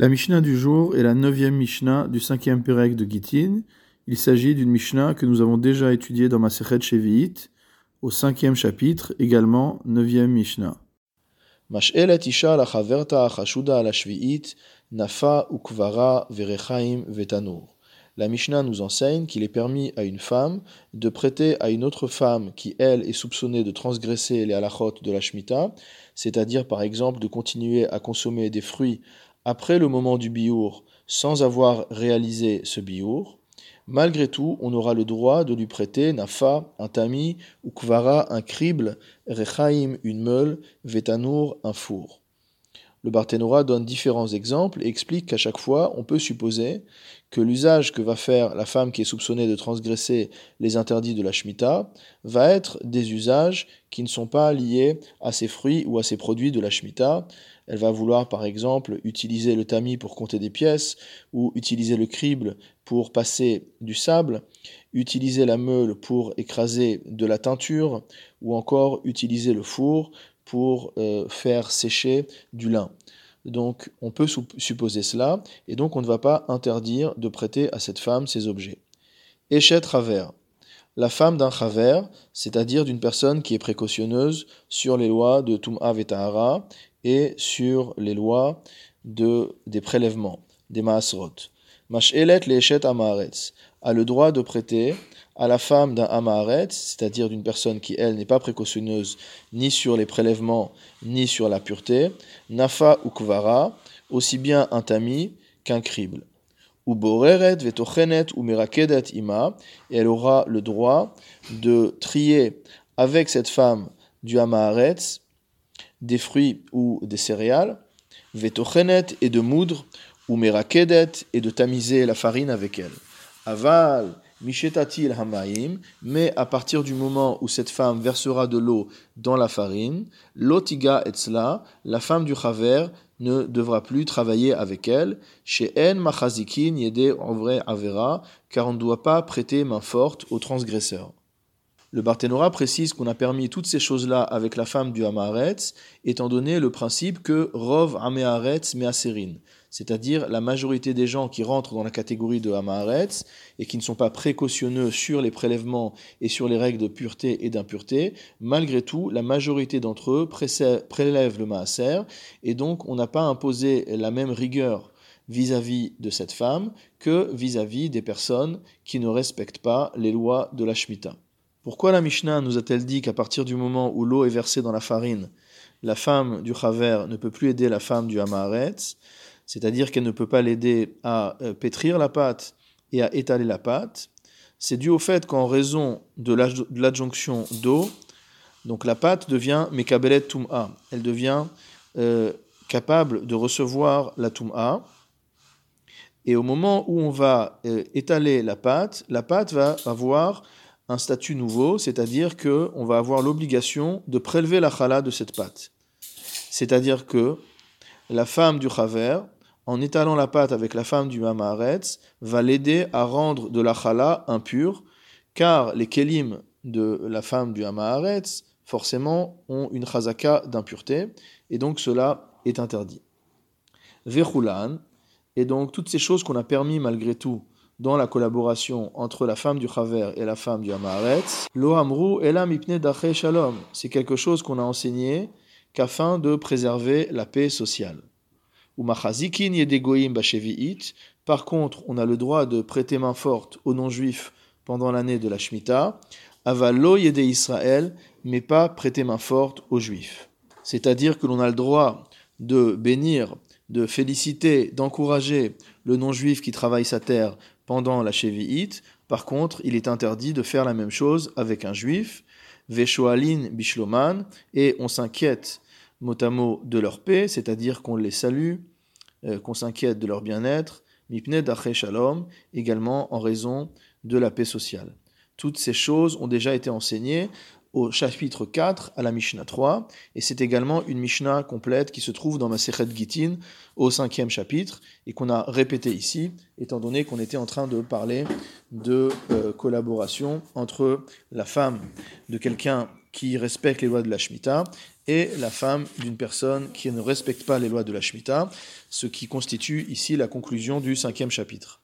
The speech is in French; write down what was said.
La Mishnah du jour est la neuvième Mishnah du cinquième Pérec de Gittin. Il s'agit d'une Mishnah que nous avons déjà étudiée dans Masechet Shevi'it, au cinquième chapitre, également neuvième Mishnah. La Mishnah nous enseigne qu'il est permis à une femme de prêter à une autre femme qui, elle, est soupçonnée de transgresser les halachot de la Shemitah, c'est-à-dire par exemple de continuer à consommer des fruits après le moment du biour sans avoir réalisé ce biour, malgré tout, on aura le droit de lui prêter nafa, un tami, ou kvara, un crible, rechaim, une meule, vetanour, un four. Le Barthénora donne différents exemples et explique qu'à chaque fois, on peut supposer que l'usage que va faire la femme qui est soupçonnée de transgresser les interdits de la Shemitah va être des usages qui ne sont pas liés à ses fruits ou à ses produits de la Shemitah. Elle va vouloir par exemple utiliser le tamis pour compter des pièces ou utiliser le crible pour passer du sable, utiliser la meule pour écraser de la teinture ou encore utiliser le four pour euh, faire sécher du lin. Donc on peut supposer cela, et donc on ne va pas interdire de prêter à cette femme ces objets. Échet travers. La femme d'un chaver, c'est-à-dire d'une personne qui est précautionneuse sur les lois de Tum'a Vetahara et sur les lois de, des prélèvements, des Maasrot. Mashelet Le'eshet Amaretz a le droit de prêter à la femme d'un Amaharet, c'est-à-dire d'une personne qui, elle, n'est pas précautionneuse ni sur les prélèvements ni sur la pureté, Nafa ou Kvara, aussi bien un tamis qu'un crible. Ou Boreret, Vetochenet ou Merakedet Ima, et elle aura le droit de trier avec cette femme du Amaharet des fruits ou des céréales, Vetochenet et de moudre, ou Merakedet et de tamiser la farine avec elle. Aval, Mishetatil Hamaim, mais à partir du moment où cette femme versera de l'eau dans la farine, Lotiga Etzla, la femme du Chaver, ne devra plus travailler avec elle. Chez En Machazikin Yede car on ne doit pas prêter main forte aux transgresseurs. Le Barthénora précise qu'on a permis toutes ces choses-là avec la femme du Hamaretz, étant donné le principe que Rov Ameharetz Measerin c'est-à-dire la majorité des gens qui rentrent dans la catégorie de Hamaharetz et qui ne sont pas précautionneux sur les prélèvements et sur les règles de pureté et d'impureté, malgré tout, la majorité d'entre eux prélèvent le Maaser et donc on n'a pas imposé la même rigueur vis-à-vis de cette femme que vis-à-vis des personnes qui ne respectent pas les lois de la Shemitah. Pourquoi la Mishnah nous a-t-elle dit qu'à partir du moment où l'eau est versée dans la farine, la femme du Chaver ne peut plus aider la femme du Hamaharetz c'est-à-dire qu'elle ne peut pas l'aider à euh, pétrir la pâte et à étaler la pâte, c'est dû au fait qu'en raison de l'adjonction d'eau, donc la pâte devient mekabelet tum'a, elle devient euh, capable de recevoir la tum'a, et au moment où on va euh, étaler la pâte, la pâte va avoir un statut nouveau, c'est-à-dire qu'on va avoir l'obligation de prélever la chala de cette pâte. C'est-à-dire que la femme du chaver en étalant la pâte avec la femme du Mamaretz, va l'aider à rendre de la chala impure, car les kelim de la femme du Hamaharetz, forcément, ont une chazaka d'impureté, et donc cela est interdit. Vechulan, et donc toutes ces choses qu'on a permis malgré tout dans la collaboration entre la femme du Chaver et la femme du Hamaharetz, lo amru elam ipne shalom, c'est quelque chose qu'on a enseigné qu'afin de préserver la paix sociale. Par contre, on a le droit de prêter main forte aux non-juifs pendant l'année de la Shemitah. Avalo yede Israël, mais pas prêter main forte aux juifs. C'est-à-dire que l'on a le droit de bénir, de féliciter, d'encourager le non-juif qui travaille sa terre pendant la Shevi'it. Par contre, il est interdit de faire la même chose avec un juif. Veshoalin bishloman, et on s'inquiète mot de leur paix, c'est-à-dire qu'on les salue, qu'on s'inquiète de leur bien-être, mipne shalom, également en raison de la paix sociale. Toutes ces choses ont déjà été enseignées au chapitre 4 à la Mishnah 3, et c'est également une Mishnah complète qui se trouve dans ma Sechet Gitin au cinquième chapitre, et qu'on a répété ici, étant donné qu'on était en train de parler de euh, collaboration entre la femme de quelqu'un qui respecte les lois de la Shemitah et la femme d'une personne qui ne respecte pas les lois de la Shemitah, ce qui constitue ici la conclusion du cinquième chapitre.